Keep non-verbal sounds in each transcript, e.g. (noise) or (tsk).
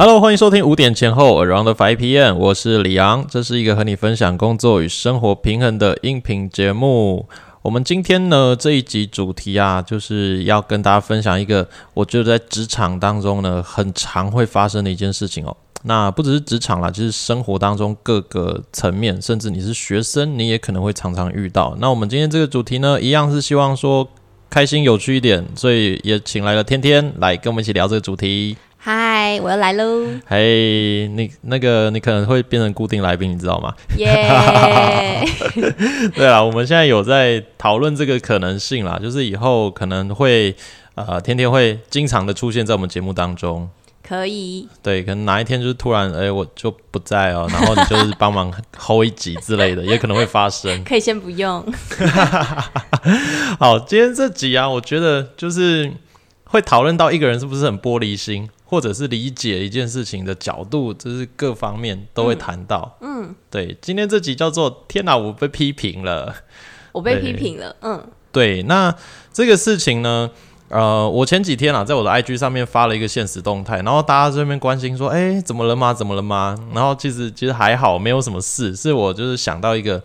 Hello，欢迎收听五点前后 Around Five PM，我是李昂，这是一个和你分享工作与生活平衡的音频节目。我们今天呢这一集主题啊，就是要跟大家分享一个我觉得在职场当中呢很常会发生的一件事情哦。那不只是职场啦，就是生活当中各个层面，甚至你是学生，你也可能会常常遇到。那我们今天这个主题呢，一样是希望说开心有趣一点，所以也请来了天天来跟我们一起聊这个主题。嗨，我又来喽！嘿，你那个你可能会变成固定来宾，你知道吗？耶！(laughs) 对啊，我们现在有在讨论这个可能性啦，就是以后可能会呃天天会经常的出现在我们节目当中。可以。对，可能哪一天就是突然哎我就不在哦，然后你就是帮忙 (laughs) hold 一集之类的，也可能会发生。可以先不用。(laughs) 好，今天这集啊，我觉得就是会讨论到一个人是不是很玻璃心。或者是理解一件事情的角度，就是各方面都会谈到。嗯，对，今天这集叫做“天哪，我被批评了”，(laughs) 我被批评了。嗯，对，那这个事情呢，呃，我前几天啊，在我的 IG 上面发了一个现实动态，然后大家这边关心说：“哎，怎么了吗？怎么了吗？”然后其实其实还好，没有什么事，是我就是想到一个，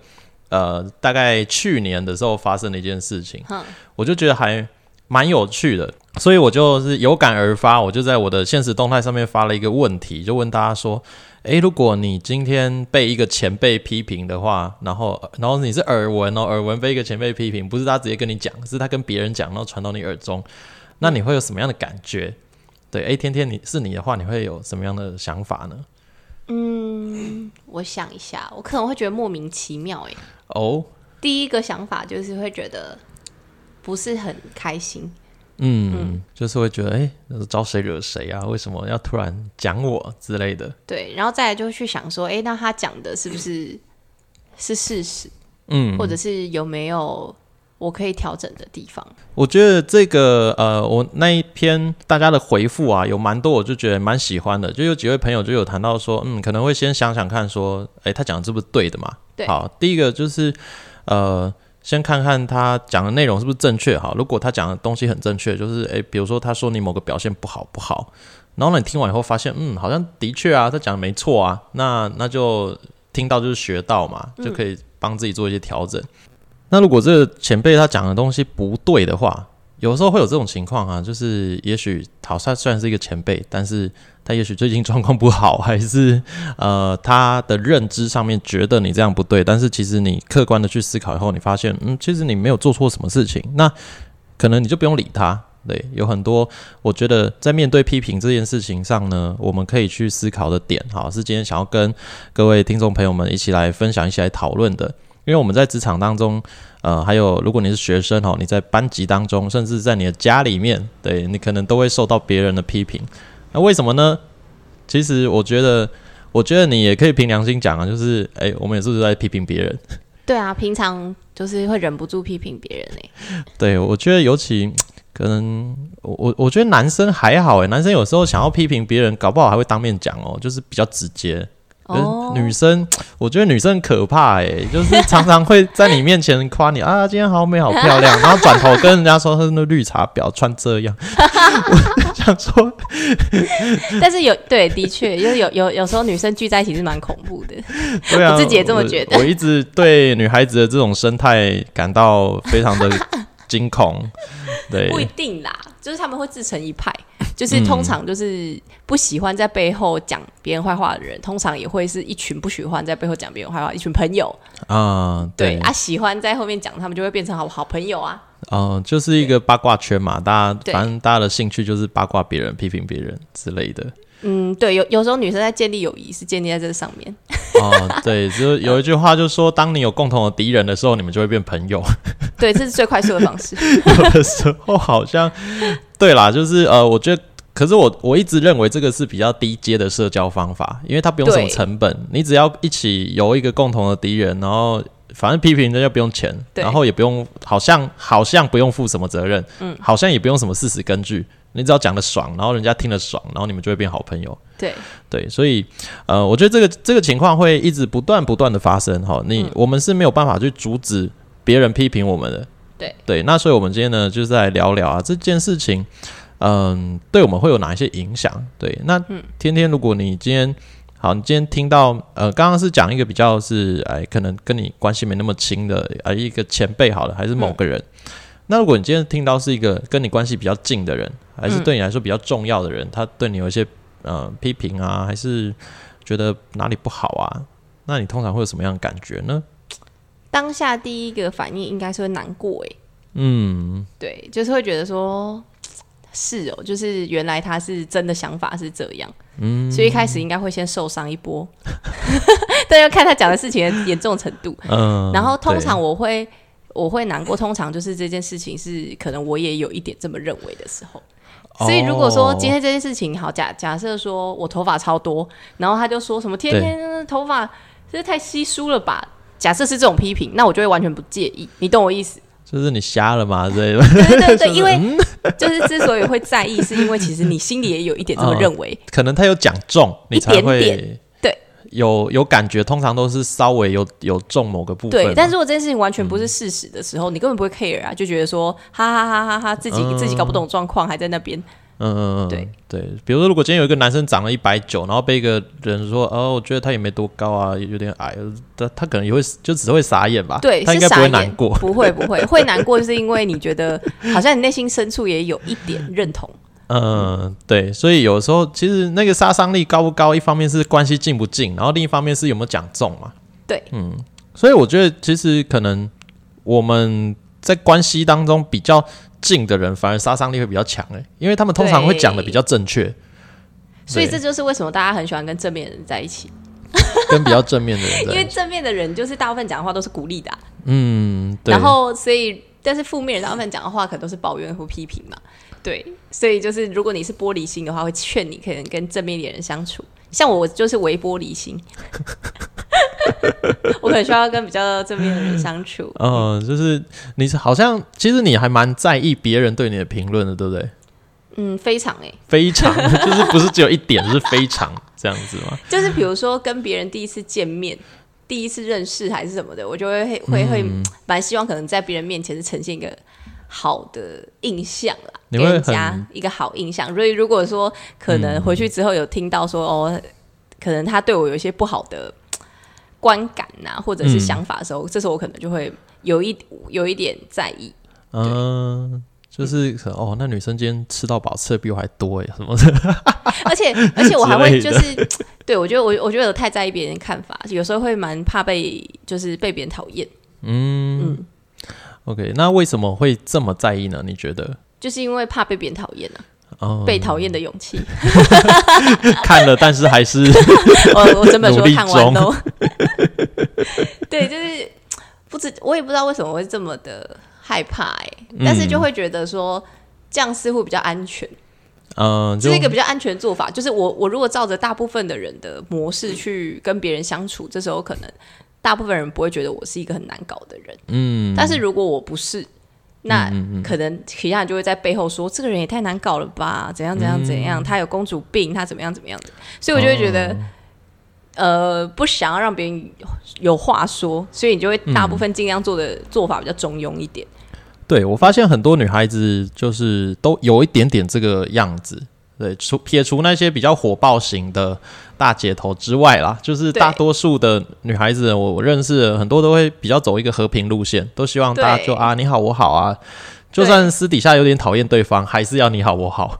呃，大概去年的时候发生的一件事情，我就觉得还。蛮有趣的，所以我就是有感而发，我就在我的现实动态上面发了一个问题，就问大家说：诶，如果你今天被一个前辈批评的话，然后然后你是耳闻哦，耳闻被一个前辈批评，不是他直接跟你讲，是他跟别人讲，然后传到你耳中，那你会有什么样的感觉？对，诶，天天你是你的话，你会有什么样的想法呢？嗯，我想一下，我可能会觉得莫名其妙，诶。哦，第一个想法就是会觉得。不是很开心，嗯，就是会觉得，哎，招谁惹谁啊？为什么要突然讲我之类的？对，然后再来就去想说，哎，那他讲的是不是是事实？嗯，或者是有没有我可以调整的地方？我觉得这个，呃，我那一篇大家的回复啊，有蛮多，我就觉得蛮喜欢的。就有几位朋友就有谈到说，嗯，可能会先想想看，说，哎，他讲的是不是对的嘛？对，好，第一个就是，呃。先看看他讲的内容是不是正确哈。如果他讲的东西很正确，就是诶，比如说他说你某个表现不好不好，然后呢你听完以后发现，嗯，好像的确啊，他讲的没错啊，那那就听到就是学到嘛，就可以帮自己做一些调整。那如果这个前辈他讲的东西不对的话，有时候会有这种情况啊，就是也许陶帅虽然是一个前辈，但是他也许最近状况不好，(laughs) 还是呃他的认知上面觉得你这样不对，但是其实你客观的去思考以后，你发现嗯，其实你没有做错什么事情，那可能你就不用理他。对，有很多我觉得在面对批评这件事情上呢，我们可以去思考的点，哈，是今天想要跟各位听众朋友们一起来分享、一起来讨论的。因为我们在职场当中，呃，还有如果你是学生哦，你在班级当中，甚至在你的家里面，对你可能都会受到别人的批评。那为什么呢？其实我觉得，我觉得你也可以凭良心讲啊，就是，哎，我们也是在批评别人。(laughs) 对啊，平常就是会忍不住批评别人哎。对，我觉得尤其可能，我我我觉得男生还好哎，男生有时候想要批评别人，搞不好还会当面讲哦，就是比较直接。女生，我觉得女生可怕哎，就是常常会在你面前夸你 (laughs) 啊，今天好美好漂亮，(laughs) 然后转头跟人家说是那绿茶婊穿这样。我想说，(laughs) 但是有对，的确，因为有有有时候女生聚在一起是蛮恐怖的。对啊，我自己也这么觉得。我一直对女孩子的这种生态感到非常的惊恐。对，不一定啦，就是他们会自成一派。就是通常就是不喜欢在背后讲别人坏话的人，通常也会是一群不喜欢在背后讲别人坏话一群朋友啊。对啊，喜欢在后面讲，他们就会变成好好朋友啊。哦，就是一个八卦圈嘛，大家反正大家的兴趣就是八卦别人、批评别人之类的。嗯，对，有有时候女生在建立友谊是建立在这上面。哦，对，就有一句话就是说，当你有共同的敌人的时候，你们就会变朋友。(laughs) 对，这是最快速的方式。有的时候好像。对啦，就是呃，我觉得，可是我我一直认为这个是比较低阶的社交方法，因为它不用什么成本，你只要一起有一个共同的敌人，然后反正批评人家不用钱，然后也不用，好像好像不用负什么责任，嗯，好像也不用什么事实根据，你只要讲的爽，然后人家听了爽，然后你们就会变好朋友。对对，所以呃，我觉得这个这个情况会一直不断不断的发生哈，你我们是没有办法去阻止别人批评我们的。对对，那所以我们今天呢，就是来聊聊啊这件事情，嗯，对我们会有哪一些影响？对，那天天，如果你今天好，你今天听到呃，刚刚是讲一个比较是哎，可能跟你关系没那么亲的呃一个前辈好了，还是某个人？那如果你今天听到是一个跟你关系比较近的人，还是对你来说比较重要的人，他对你有一些呃批评啊，还是觉得哪里不好啊？那你通常会有什么样的感觉呢？当下第一个反应应该是会难过，哎，嗯，对，就是会觉得说，是哦，就是原来他是真的想法是这样，嗯，所以一开始应该会先受伤一波，(laughs) 但要看他讲的事情的严重程度，嗯，然后通常我会我会难过，通常就是这件事情是可能我也有一点这么认为的时候，所以如果说今天这件事情好假假设说我头发超多，然后他就说什么天天头发这太稀疏了吧。假设是这种批评，那我就会完全不介意，你懂我意思？就是你瞎了吗？(laughs) 对对对对，(laughs) 因为就是之所以会在意，是因为其实你心里也有一点这么认为。可能他有讲重，你才会对有有感觉。通常都是稍微有有中某个部分。对，但如果这件事情完全不是事实的时候，你根本不会 care 啊，就觉得说哈哈哈哈哈，自己自己搞不懂状况，还在那边。嗯嗯嗯，对对，比如说，如果今天有一个男生长了一百九，然后被一个人说，哦，我觉得他也没多高啊，有点矮，他他可能也会就只会傻眼吧？对，他应该不会难过，不会不会，会难过就是因为你觉得好像你内心深处也有一点认同。嗯，对，所以有时候其实那个杀伤力高不高，一方面是关系近不近，然后另一方面是有没有讲中嘛？对，嗯，所以我觉得其实可能我们在关系当中比较。近的人反而杀伤力会比较强哎，因为他们通常会讲的比较正确，所以这就是为什么大家很喜欢跟正面的人在一起，跟比较正面的人，因为正面的人就是大部分讲的话都是鼓励的，嗯，对。然后所以但是负面人大部分讲的话可能都是抱怨或批评嘛，对，所以就是如果你是玻璃心的话，会劝你可能跟正面的人相处，像我就是微玻璃心。(laughs) 我可能需要跟比较正面的人相处。嗯，就是你是好像其实你还蛮在意别人对你的评论的，对不对？嗯，非常哎，非常 (laughs) 就是不是只有一点，是非常这样子吗？就是比如说跟别人第一次见面、第一次认识还是什么的，我就会会会蛮希望可能在别人面前是呈现一个好的印象啦，给人家一个好印象。所以如果说可能回去之后有听到说哦，可能他对我有一些不好的。观感呐，或者是想法的时候，这时候我可能就会有一有一点在意。嗯，就是哦，那女生今天吃到饱，吃的比我还多哎，什么的。(laughs) 而且而且我还会就是，对我觉得我我觉得我太在意别人看法，有时候会蛮怕被就是被别人讨厌。嗯，OK，那为什么会这么在意呢？你觉得？就是因为怕被别人讨厌呢。被讨厌的勇气，(laughs) 看了，但是还是 (laughs) 我我整本书看完都。(laughs) 对，就是不知我也不知道为什么会这么的害怕哎，但是就会觉得说这样似乎比较安全。嗯，这是一个比较安全的做法。就是我我如果照着大部分的人的模式去跟别人相处，这时候可能大部分人不会觉得我是一个很难搞的人。嗯，但是如果我不是。那可能其他人就会在背后说这个人也太难搞了吧？怎样怎样怎样？他有公主病，他怎么样怎么样的？所以我就会觉得，呃，不想要让别人有话说，所以你就会大部分尽量做的做法比较中庸一点。对我发现很多女孩子就是都有一点点这个样子。对，除撇除那些比较火爆型的大姐头之外啦，就是大多数的女孩子，我我认识很多都会比较走一个和平路线，都希望大家就啊你好我好啊，就算私底下有点讨厌对方，还是要你好我好。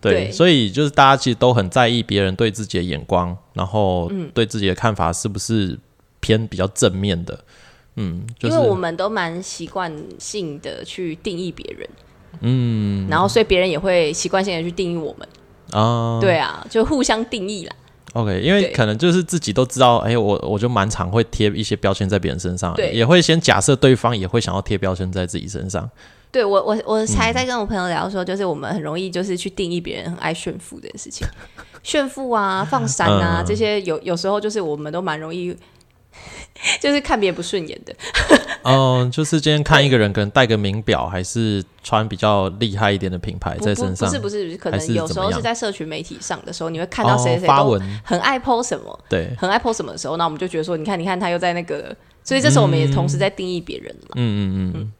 对，所以就是大家其实都很在意别人对自己的眼光，然后对自己的看法是不是偏比较正面的。嗯，因为我们都蛮习惯性的去定义别人。嗯，然后所以别人也会习惯性的去定义我们。啊，对啊，就互相定义啦。OK，因为可能就是自己都知道，哎，我我就蛮常会贴一些标签在别人身上，对，也会先假设对方也会想要贴标签在自己身上。对我我我才在跟我朋友聊说，就是我们很容易就是去定义别人很爱炫富这件事情，炫富啊、放闪啊这些，有有时候就是我们都蛮容易。(laughs) 就是看别人不顺眼的，嗯，就是今天看一个人，可能戴个名表，还是穿比较厉害一点的品牌在身上，不是不是，可能有时候是在社群媒体上的时候，你会看到谁谁都很爱 po 什么，对，很爱 po 什么的时候，那我们就觉得说，你看，你看他又在那个，所以这时候我们也同时在定义别人嘛，嗯嗯嗯，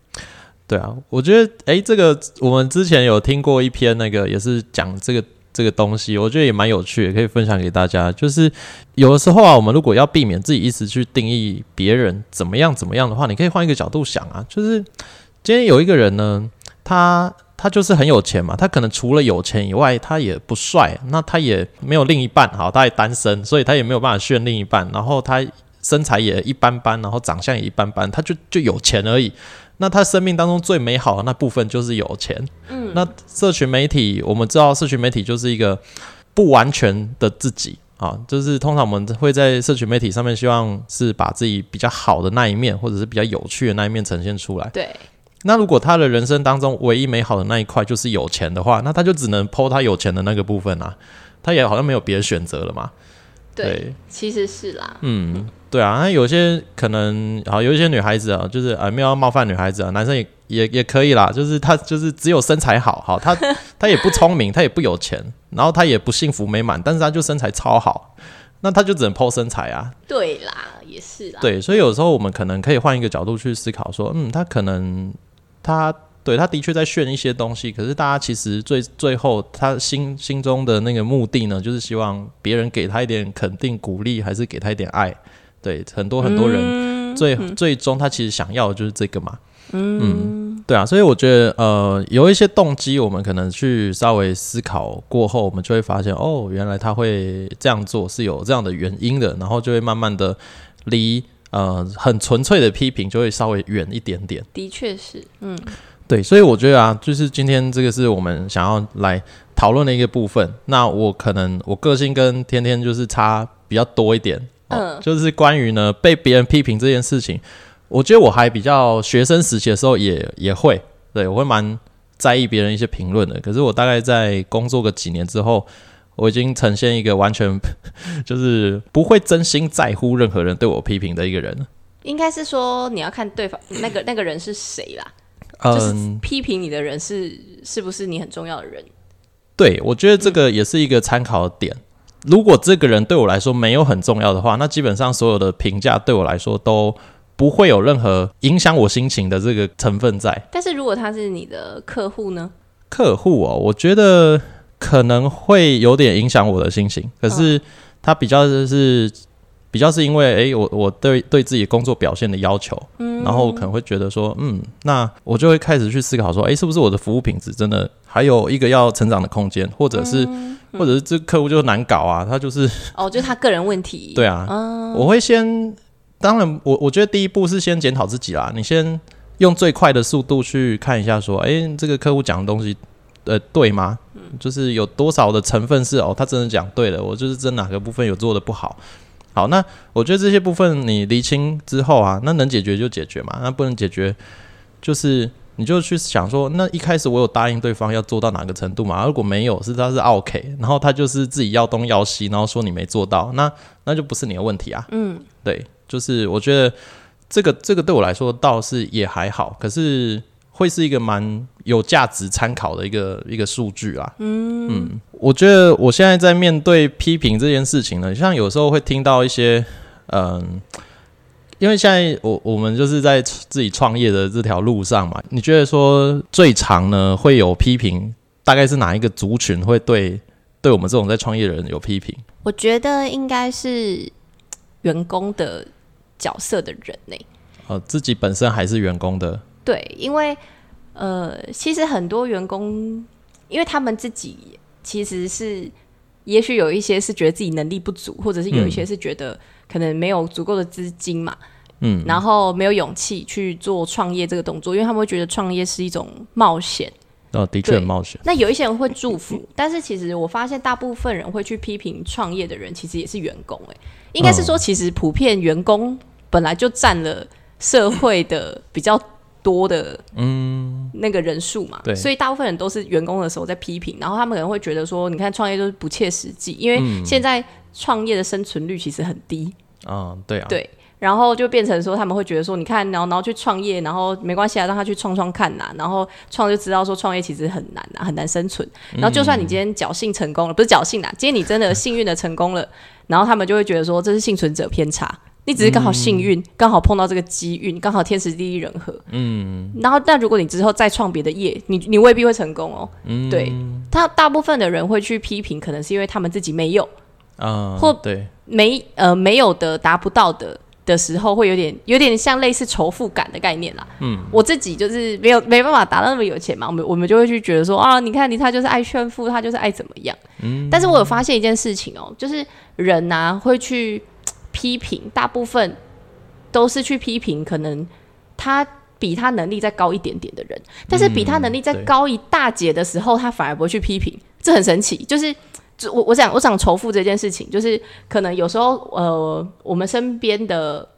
对啊，我觉得哎，这个我们之前有听过一篇那个也是讲这个这个东西，我觉得也蛮有趣，可以分享给大家。就是有的时候啊，我们如果要避免自己一直去定义别人怎么样怎么样的话，你可以换一个角度想啊，就是今天有一个人呢，他他就是很有钱嘛，他可能除了有钱以外，他也不帅，那他也没有另一半，好，他也单身，所以他也没有办法炫另一半，然后他身材也一般般，然后长相也一般般，他就就有钱而已。那他生命当中最美好的那部分就是有钱。嗯，那社群媒体，我们知道社群媒体就是一个不完全的自己啊，就是通常我们会在社群媒体上面希望是把自己比较好的那一面，或者是比较有趣的那一面呈现出来。对。那如果他的人生当中唯一美好的那一块就是有钱的话，那他就只能剖他有钱的那个部分啊，他也好像没有别的选择了嘛。对，其实是啦。嗯。对啊，那有些可能啊，有一些女孩子啊，就是啊，没有冒犯女孩子啊，男生也也也可以啦。就是他就是只有身材好，好，他 (laughs) 他也不聪明，他也不有钱，然后他也不幸福美满，但是他就身材超好，那他就只能剖身材啊。对啦，也是啦。对，所以有时候我们可能可以换一个角度去思考，说，嗯，他可能他对他的确在炫一些东西，可是大家其实最最后他心心中的那个目的呢，就是希望别人给他一点肯定、鼓励，还是给他一点爱。对，很多很多人最最终他其实想要的就是这个嘛。嗯，对啊，所以我觉得呃，有一些动机，我们可能去稍微思考过后，我们就会发现哦，原来他会这样做是有这样的原因的，然后就会慢慢的离呃很纯粹的批评就会稍微远一点点。的确是，嗯，对，所以我觉得啊，就是今天这个是我们想要来讨论的一个部分。那我可能我个性跟天天就是差比较多一点。嗯，就是关于呢被别人批评这件事情，我觉得我还比较学生时期的时候也也会，对我会蛮在意别人一些评论的。可是我大概在工作个几年之后，我已经呈现一个完全 (laughs) 就是不会真心在乎任何人对我批评的一个人。应该是说你要看对方那个那个人是谁啦，就是批评你的人是是不是你很重要的人？对，我觉得这个也是一个参考点。如果这个人对我来说没有很重要的话，那基本上所有的评价对我来说都不会有任何影响我心情的这个成分在。但是如果他是你的客户呢？客户哦，我觉得可能会有点影响我的心情。可是他比较是比较是因为，哎，我我对对自己工作表现的要求，嗯，然后可能会觉得说，嗯，那我就会开始去思考说，哎，是不是我的服务品质真的还有一个要成长的空间，或者是。或者是这客户就难搞啊，他就是哦，就是他个人问题。(laughs) 对啊，我会先，当然，我我觉得第一步是先检讨自己啦。你先用最快的速度去看一下，说，哎，这个客户讲的东西，呃，对吗？就是有多少的成分是哦，他真的讲对了，我就是真哪个部分有做的不好。好，那我觉得这些部分你厘清之后啊，那能解决就解决嘛，那不能解决就是。你就去想说，那一开始我有答应对方要做到哪个程度嘛？如果没有，是他是 OK，然后他就是自己要东要西，然后说你没做到，那那就不是你的问题啊。嗯，对，就是我觉得这个这个对我来说倒是也还好，可是会是一个蛮有价值参考的一个一个数据啊。嗯嗯，我觉得我现在在面对批评这件事情呢，像有时候会听到一些嗯。因为现在我我们就是在自己创业的这条路上嘛，你觉得说最长呢会有批评，大概是哪一个族群会对对我们这种在创业的人有批评？我觉得应该是员工的角色的人呢。呃，自己本身还是员工的。对，因为呃，其实很多员工，因为他们自己其实是，也许有一些是觉得自己能力不足，或者是有一些是觉得。可能没有足够的资金嘛，嗯，然后没有勇气去做创业这个动作，因为他们会觉得创业是一种冒险。哦，的确很冒险。那有一些人会祝福，(laughs) 但是其实我发现大部分人会去批评创业的人，其实也是员工。哎，应该是说，其实普遍员工本来就占了社会的比较多的嗯那个人数嘛，对，所以大部分人都是员工的时候在批评，然后他们可能会觉得说，你看创业就是不切实际，因为现在。创业的生存率其实很低，嗯，对啊，对，然后就变成说他们会觉得说，你看，然后然后去创业，然后没关系啊，让他去创创看呐，然后创就知道说创业其实很难呐，很难生存。然后就算你今天侥幸成功了，不是侥幸啦，今天你真的幸运的成功了，(laughs) 然后他们就会觉得说这是幸存者偏差，你只是刚好幸运，刚好碰到这个机运，刚好天时地利人和。嗯，然后但如果你之后再创别的业，你你未必会成功哦。嗯，对他大部分的人会去批评，可能是因为他们自己没有啊，或对没呃没有的达不到的。的时候会有点有点像类似仇富感的概念啦。嗯，我自己就是没有没办法达到那么有钱嘛，我们我们就会去觉得说啊，你看你他就是爱炫富，他就是爱怎么样。嗯，但是我有发现一件事情哦，就是人呐会去批评，大部分都是去批评可能他比他能力再高一点点的人，但是比他能力再高一大截的时候，他反而不会去批评，这很神奇，就是。就我我讲我讲仇富这件事情，就是可能有时候呃，我们身边的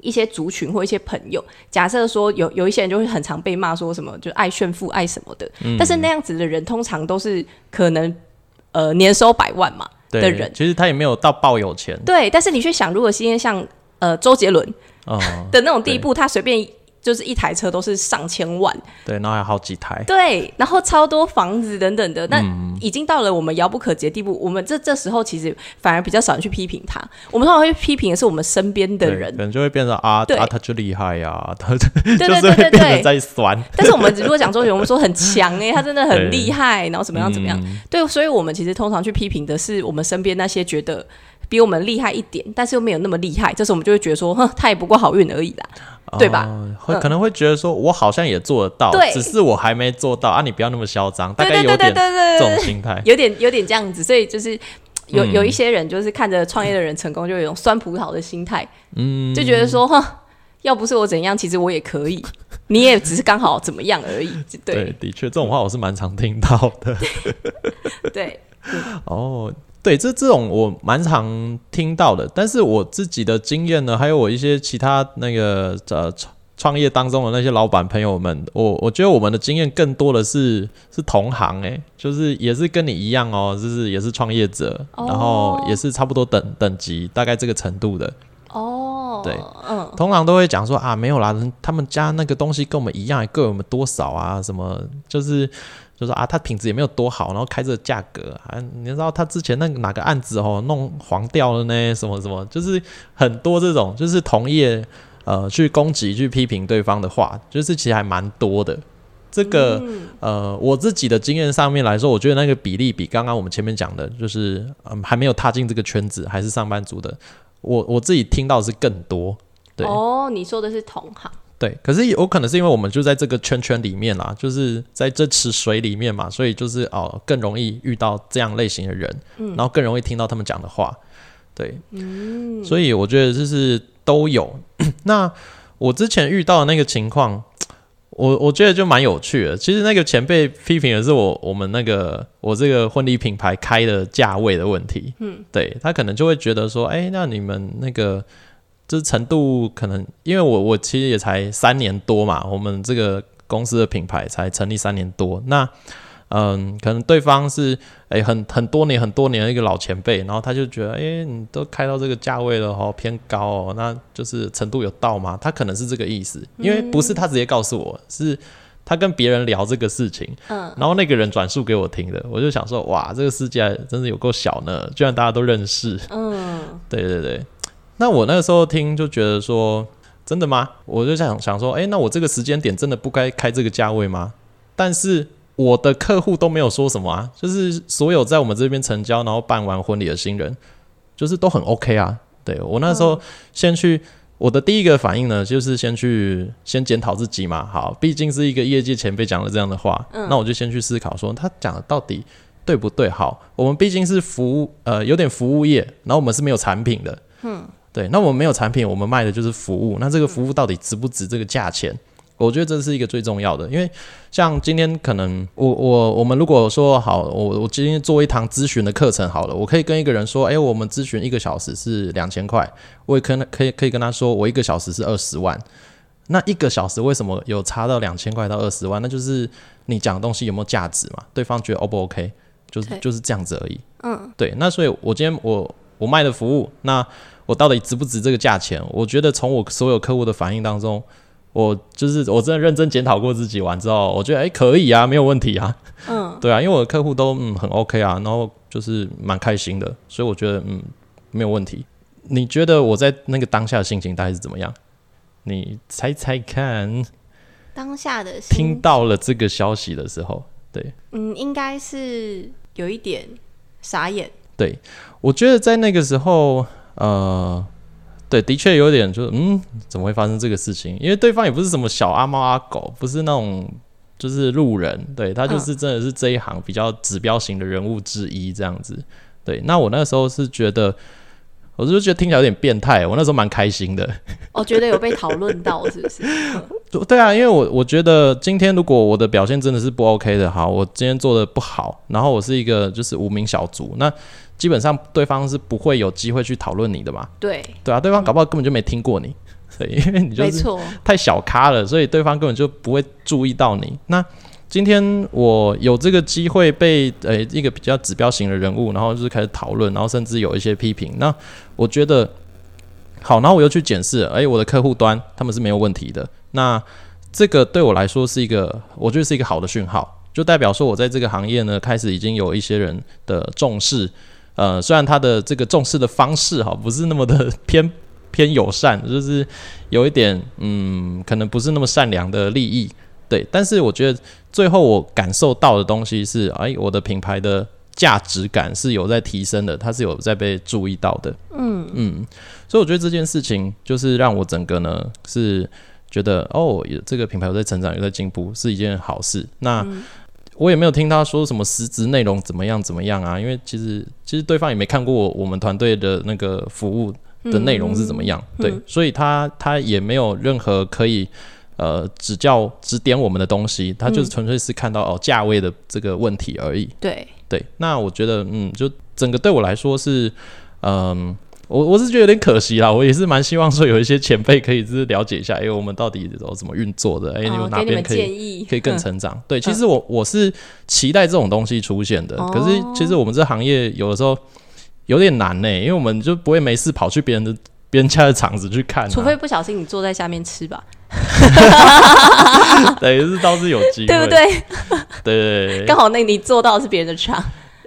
一些族群或一些朋友，假设说有有一些人就会很常被骂说什么就爱炫富爱什么的，但是那样子的人通常都是可能呃年收百万嘛的人，其实他也没有到爆有钱，对。但是你去想，如果今天像呃周杰伦的那种地步，他随便。就是一台车都是上千万，对，然后还有好几台，对，然后超多房子等等的，那已经到了我们遥不可及的地步。我们这这时候其实反而比较少人去批评他，我们通常会批评的是我们身边的人，可能就会变成啊，啊，他就厉害呀，他对对对。对对在酸。但是我们如果讲周杰伦，我们说很强哎，他真的很厉害，然后怎么样怎么样？对，所以我们其实通常去批评的是我们身边那些觉得比我们厉害一点，但是又没有那么厉害，这时候我们就会觉得说，哼，他也不过好运而已啦。对吧？会可能会觉得说，我好像也做得到，只是我还没做到啊！你不要那么嚣张，大概有点这种心态，有点有点这样子，所以就是有有一些人就是看着创业的人成功，就有一种酸葡萄的心态，嗯，就觉得说，哼，要不是我怎样，其实我也可以，你也只是刚好怎么样而已。对，的确，这种话我是蛮常听到的。(laughs) 对，哦。对，这这种我蛮常听到的，但是我自己的经验呢，还有我一些其他那个呃创创业当中的那些老板朋友们，我我觉得我们的经验更多的是是同行诶，就是也是跟你一样哦，就是也是创业者，然后也是差不多等等级，大概这个程度的哦。对，嗯，通常都会讲说啊，没有啦，他们家那个东西跟我们一样，各有我们多少啊，什么就是。就说啊，他品质也没有多好，然后开这个价格啊，你知道他之前那个哪个案子哦，弄黄掉了呢？什么什么，就是很多这种，就是同业呃去攻击、去批评对方的话，就是其实还蛮多的。这个呃，我自己的经验上面来说，我觉得那个比例比刚刚我们前面讲的，就是嗯还没有踏进这个圈子，还是上班族的，我我自己听到是更多。对哦，你说的是同行。对，可是有可能是因为我们就在这个圈圈里面啦，就是在这池水里面嘛，所以就是哦，更容易遇到这样类型的人，嗯然后更容易听到他们讲的话，对，嗯，所以我觉得就是都有。(clears throat) 那我之前遇到的那个情况，我我觉得就蛮有趣的。其实那个前辈批评的是我我们那个我这个婚礼品牌开的价位的问题，嗯，对他可能就会觉得说，哎，那你们那个。这程度可能，因为我我其实也才三年多嘛，我们这个公司的品牌才成立三年多，那嗯，可能对方是诶很很多年很多年的一个老前辈，然后他就觉得，诶，你都开到这个价位了哦，偏高哦，那就是程度有到吗？他可能是这个意思，因为不是他直接告诉我，是他跟别人聊这个事情，嗯，然后那个人转述给我听的，我就想说，哇，这个世界真是有够小呢，居然大家都认识，嗯，对对对。那我那个时候听就觉得说，真的吗？我就想想说，哎，那我这个时间点真的不该开这个价位吗？但是我的客户都没有说什么啊，就是所有在我们这边成交然后办完婚礼的新人，就是都很 OK 啊。对我那时候先去，我的第一个反应呢，就是先去先检讨自己嘛。好，毕竟是一个业界前辈讲了这样的话，那我就先去思考说，他讲的到底对不对？好，我们毕竟是服务，呃，有点服务业，然后我们是没有产品的，嗯。对，那我们没有产品，我们卖的就是服务。那这个服务到底值不值这个价钱？我觉得这是一个最重要的。因为像今天可能我我我们如果说好，我我今天做一堂咨询的课程好了，我可以跟一个人说，哎，我们咨询一个小时是两千块，我也可能可以可以跟他说，我一个小时是二十万。那一个小时为什么有差到两千块到二十万？那就是你讲的东西有没有价值嘛？对方觉得 O 不 OK？就是就是这样子而已。嗯，对。那所以我今天我我卖的服务那。我到底值不值这个价钱？我觉得从我所有客户的反应当中，我就是我真的认真检讨过自己完之后，我觉得哎可以啊，没有问题啊。嗯，(laughs) 对啊，因为我的客户都嗯很 OK 啊，然后就是蛮开心的，所以我觉得嗯没有问题。你觉得我在那个当下的心情大概是怎么样？你猜猜看。当下的听到了这个消息的时候，对，嗯，应该是有一点傻眼。对，我觉得在那个时候，呃，对，的确有点，就是嗯，怎么会发生这个事情？因为对方也不是什么小阿猫阿狗，不是那种就是路人，对他就是真的是这一行比较指标型的人物之一，这样子。对，那我那时候是觉得。我就觉得听起来有点变态，我那时候蛮开心的。(laughs) 我觉得有被讨论到，是不是？对啊，因为我我觉得今天如果我的表现真的是不 OK 的，好，我今天做的不好，然后我是一个就是无名小卒，那基本上对方是不会有机会去讨论你的嘛。对，对啊，对方搞不好根本就没听过你，(laughs) 所以，因为你就是太小咖了，所以对方根本就不会注意到你。那今天我有这个机会被呃一个比较指标型的人物，然后就是开始讨论，然后甚至有一些批评。那我觉得好，然后我又去检视，哎，我的客户端他们是没有问题的。那这个对我来说是一个，我觉得是一个好的讯号，就代表说我在这个行业呢开始已经有一些人的重视。呃，虽然他的这个重视的方式哈不是那么的偏 (laughs) 偏友善，就是有一点嗯，可能不是那么善良的利益。对，但是我觉得最后我感受到的东西是，哎，我的品牌的价值感是有在提升的，它是有在被注意到的。嗯嗯，所以我觉得这件事情就是让我整个呢是觉得，哦，这个品牌有在成长，有在进步，是一件好事。那我也没有听他说什么实质内容怎么样怎么样啊，因为其实其实对方也没看过我们团队的那个服务的内容是怎么样，对，所以他他也没有任何可以。呃，指教指点我们的东西，他就是纯粹是看到哦价位的这个问题而已。对对，那我觉得，嗯，就整个对我来说是，嗯，我我是觉得有点可惜啦。我也是蛮希望说有一些前辈可以就是了解一下，哎，我们到底怎么运作的？哎，你们哪边可以可以更成长？对，其实我我是期待这种东西出现的。可是其实我们这行业有的时候有点难呢，因为我们就不会没事跑去别人的别人家的厂子去看，除非不小心你坐在下面吃吧。(laughs) 等于，是倒是有机会，对不对？对，(laughs) 刚好那你做到是别人的场。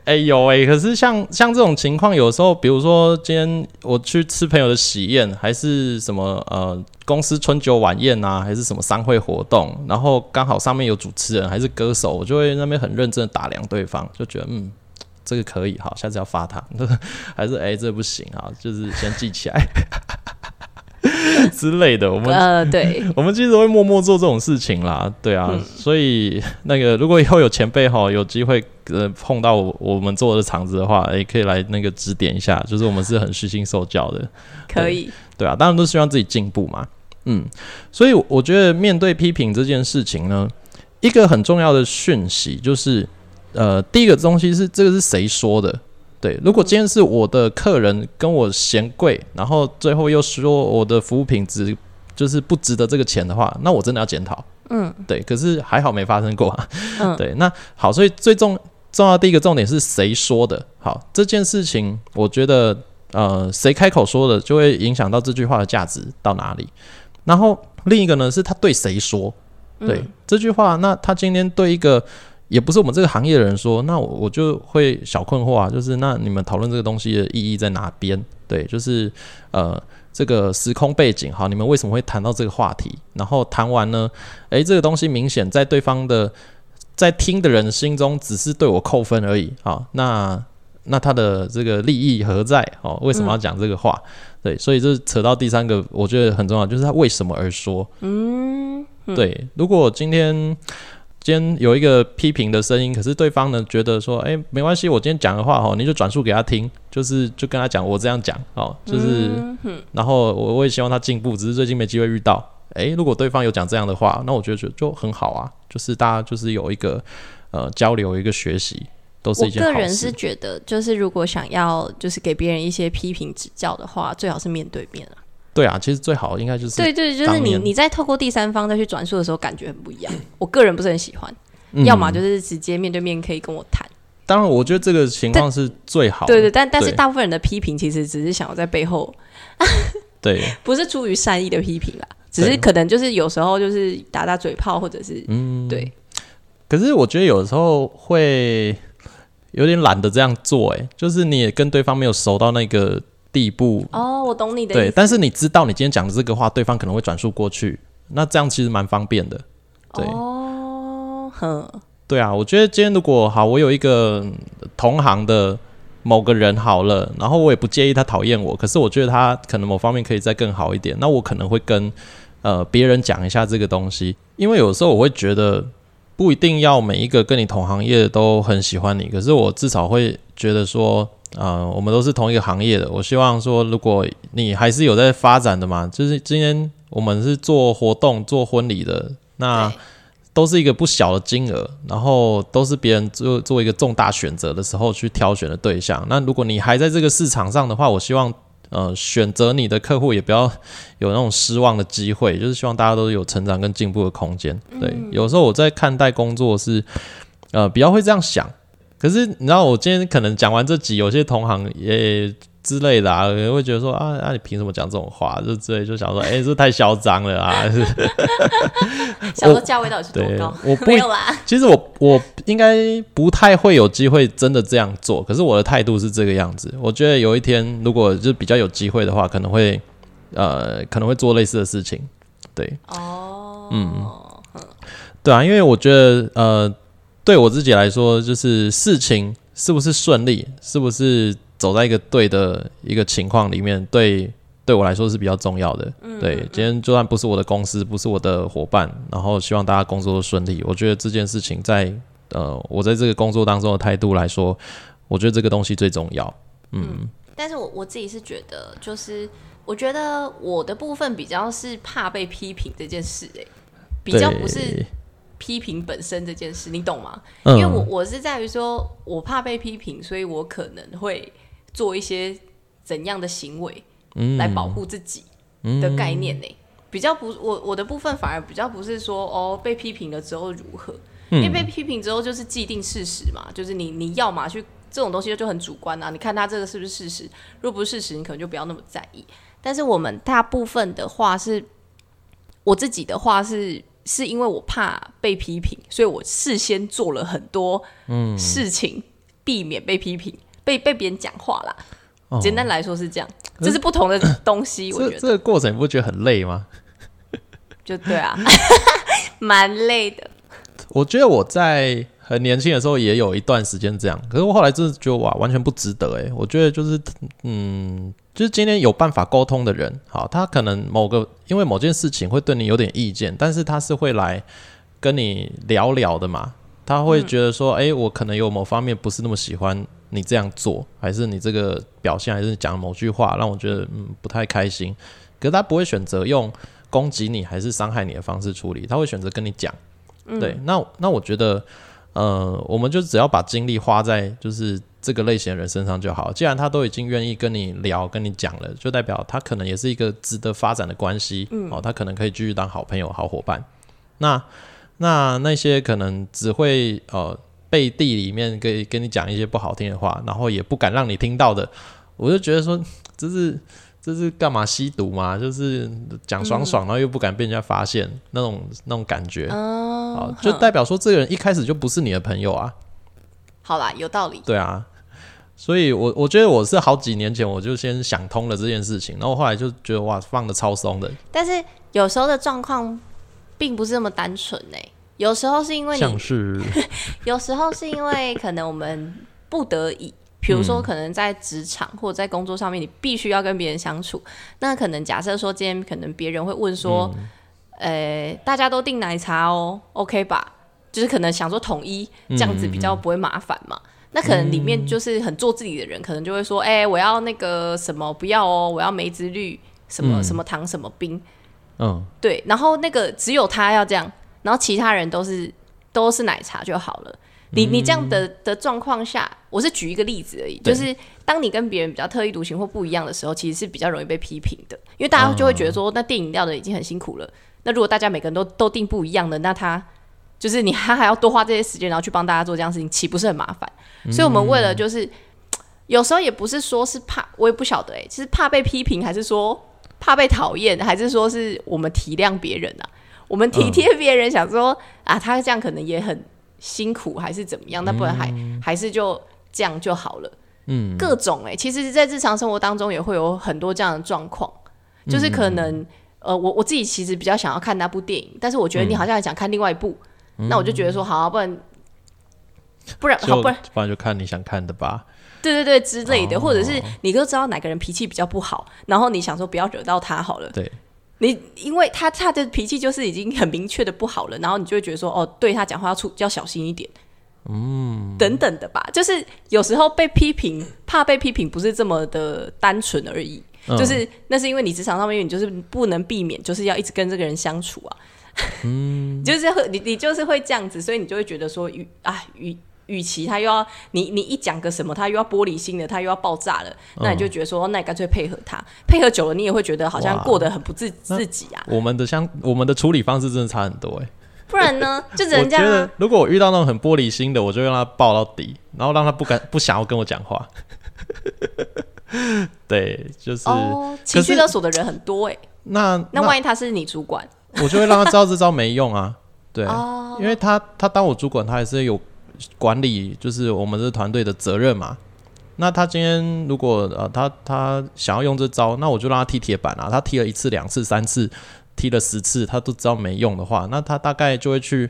哎有哎，可是像像这种情况，有时候比如说今天我去吃朋友的喜宴，还是什么呃公司春酒晚宴啊，还是什么商会活动，然后刚好上面有主持人还是歌手，我就会那边很认真的打量对方，就觉得嗯这个可以好，下次要发他，(laughs) 还是哎这不行啊，就是先记起来。(laughs) 之类的，我们呃，对，(laughs) 我们其实会默默做这种事情啦，对啊，所以那个如果以后有前辈哈，有机会呃碰到我们做的场子的话，也可以来那个指点一下，就是我们是很虚心受教的，可以，对啊，当然都希望自己进步嘛，嗯，所以我觉得面对批评这件事情呢，一个很重要的讯息就是，呃，第一个东西是这个是谁说的？对，如果今天是我的客人跟我嫌贵，然后最后又说我的服务品质就是不值得这个钱的话，那我真的要检讨。嗯，对，可是还好没发生过啊。嗯，对，那好，所以最重重要第一个重点是谁说的？好，这件事情我觉得呃，谁开口说的就会影响到这句话的价值到哪里。然后另一个呢，是他对谁说？对这句话，那他今天对一个。也不是我们这个行业的人说，那我我就会小困惑啊，就是那你们讨论这个东西的意义在哪边？对，就是呃这个时空背景，好，你们为什么会谈到这个话题？然后谈完呢，诶，这个东西明显在对方的在听的人心中只是对我扣分而已啊，那那他的这个利益何在？哦，为什么要讲这个话？对，所以这扯到第三个，我觉得很重要，就是他为什么而说？嗯，对，如果今天。今天有一个批评的声音，可是对方呢觉得说，哎，没关系，我今天讲的话哦，你就转述给他听，就是就跟他讲我这样讲哦，就是，然后我我也希望他进步，只是最近没机会遇到。哎，如果对方有讲这样的话，那我觉得就就很好啊，就是大家就是有一个呃交流，一个学习，都是一件好事。我个人是觉得，就是如果想要就是给别人一些批评指教的话，最好是面对面啊。对啊，其实最好应该就是对对，就是你你在透过第三方再去转述的时候，感觉很不一样。我个人不是很喜欢，要么就是直接面对面可以跟我谈。当然，我觉得这个情况是最好。对对，但但是大部分人的批评其实只是想要在背后，对，(laughs) 不是出于善意的批评啦，只是可能就是有时候就是打打嘴炮，或者是嗯，对。可是我觉得有时候会有点懒得这样做，哎，就是你也跟对方没有熟到那个。地步。哦，我懂你的。对，但是你知道你今天讲的这个话，对方可能会转述过去，那这样其实蛮方便的。对，哦，哼，对啊，我觉得今天如果好，我有一个同行的某个人好了，然后我也不介意他讨厌我，可是我觉得他可能某方面可以再更好一点，那我可能会跟呃别人讲一下这个东西，因为有时候我会觉得不一定要每一个跟你同行业都很喜欢你，可是我至少会觉得说，啊，我们都是同一个行业的，我希望说，如果你还是有在发展的嘛，就是今天我们是做活动、做婚礼的。那都是一个不小的金额，然后都是别人做做一个重大选择的时候去挑选的对象。那如果你还在这个市场上的话，我希望呃选择你的客户也不要有那种失望的机会，就是希望大家都有成长跟进步的空间。对，有时候我在看待工作是呃比较会这样想，可是你知道我今天可能讲完这集，有些同行也。之类的啊，会觉得说啊，那你凭什么讲这种话？就之类就想说，哎，这太嚣张了啊！(laughs) 想说价位到底是多高？(laughs) 我没有啦。其实我我应该不太会有机会真的这样做，可是我的态度是这个样子。我觉得有一天如果就比较有机会的话，可能会呃可能会做类似的事情。对，哦，嗯，对啊，因为我觉得呃对我自己来说，就是事情是不是顺利，是不是？走在一个对的一个情况里面，对对我来说是比较重要的。对，今天就算不是我的公司，不是我的伙伴，然后希望大家工作都顺利。我觉得这件事情在呃，我在这个工作当中的态度来说，我觉得这个东西最重要。嗯，但是我我自己是觉得，就是我觉得我的部分比较是怕被批评这件事，哎，比较不是。批评本身这件事，你懂吗？因为我我是在于说，我怕被批评，所以我可能会做一些怎样的行为来保护自己的概念呢？比较不，我我的部分反而比较不是说哦，被批评了之后如何？因为被批评之后就是既定事实嘛，就是你你要嘛去这种东西就很主观啊。你看他这个是不是事实？如果不是事实，你可能就不要那么在意。但是我们大部分的话是，我自己的话是。是因为我怕被批评，所以我事先做了很多事情，避免被批评，被被别人讲话啦。简单来说是这样，这是不同的 (coughs) 东西。我觉得这个过程你不觉得很累吗？(laughs) 就对啊，(laughs) 蛮累的。我觉得我在很年轻的时候也有一段时间这样，可是我后来就是觉得哇，完全不值得哎。我觉得就是嗯。就是今天有办法沟通的人，好，他可能某个因为某件事情会对你有点意见，但是他是会来跟你聊聊的嘛。他会觉得说，哎，我可能有某方面不是那么喜欢你这样做，还是你这个表现，还是讲某句话让我觉得嗯不太开心。可是他不会选择用攻击你还是伤害你的方式处理，他会选择跟你讲。对，那那我觉得，呃，我们就只要把精力花在就是。这个类型的人身上就好。既然他都已经愿意跟你聊、跟你讲了，就代表他可能也是一个值得发展的关系。嗯，哦，他可能可以继续当好朋友、好伙伴。那那那些可能只会呃背地里面跟跟你讲一些不好听的话，然后也不敢让你听到的，我就觉得说这是这是干嘛吸毒嘛？就是讲爽爽，然后又不敢被人家发现那种那种感觉。哦，就代表说这个人一开始就不是你的朋友啊。好啦，有道理。对啊。所以，我我觉得我是好几年前我就先想通了这件事情，然后后来就觉得哇，放的超松的。但是有时候的状况并不是那么单纯呢，有时候是因为像是，(laughs) 有时候是因为可能我们不得已，比如说可能在职场或者在工作上面，你必须要跟别人相处。那可能假设说今天可能别人会问说，呃，大家都订奶茶哦，OK 吧？就是可能想说统一这样子比较不会麻烦嘛。那可能里面就是很做自己的人，可能就会说：“哎，我要那个什么不要哦，我要梅子绿什么什么糖什么冰。”嗯，对。然后那个只有他要这样，然后其他人都是都是奶茶就好了。你你这样的的状况下，我是举一个例子而已，就是当你跟别人比较特立独行或不一样的时候，其实是比较容易被批评的，因为大家就会觉得说，那订饮料的已经很辛苦了，那如果大家每个人都都订不一样的，那他。就是你还还要多花这些时间，然后去帮大家做这样事情，岂不是很麻烦？所以，我们为了就是有时候也不是说是怕，我也不晓得哎，其实怕被批评，还是说怕被讨厌，还是说是我们体谅别人啊？我们体贴别人，想说啊，他这样可能也很辛苦，还是怎么样？那不然还还是就这样就好了。嗯，各种哎，其实，在日常生活当中也会有很多这样的状况，就是可能呃，我我自己其实比较想要看那部电影，但是我觉得你好像想看另外一部，那我就觉得说好，不然不然好，不然不然就看你想看的吧。对对对，之类的，或者是你都知道哪个人脾气比较不好，然后你想说不要惹到他好了。对，你因为他他的脾气就是已经很明确的不好了，然后你就会觉得说哦，对他讲话要出要小心一点，嗯，等等的吧。就是有时候被批评，怕被批评不是这么的单纯而已，就是那是因为你职场上面你就是不能避免，就是要一直跟这个人相处啊，嗯，(laughs) 就是会你你就是会这样子，所以你就会觉得说与啊与。与其他又要你你一讲个什么，他又要玻璃心的，他又要爆炸了，那你就觉得说，那你干脆配合他，配合久了，你也会觉得好像过得很不自自己啊。我们的相我们的处理方式真的差很多哎。不然呢？(laughs) 就人家觉得，如果我遇到那种很玻璃心的，我就让他爆到底，然后让他不敢不想要跟我讲话。(laughs) 对，就是情绪勒索的人很多哎。那那万一他是你主管，我就会让他知道这招没用啊。对，因为他他当我主管，他还是有。管理就是我们这团队的责任嘛。那他今天如果呃他他想要用这招，那我就让他踢铁板啊。他踢了一次、两次、三次，踢了十次，他都知道没用的话，那他大概就会去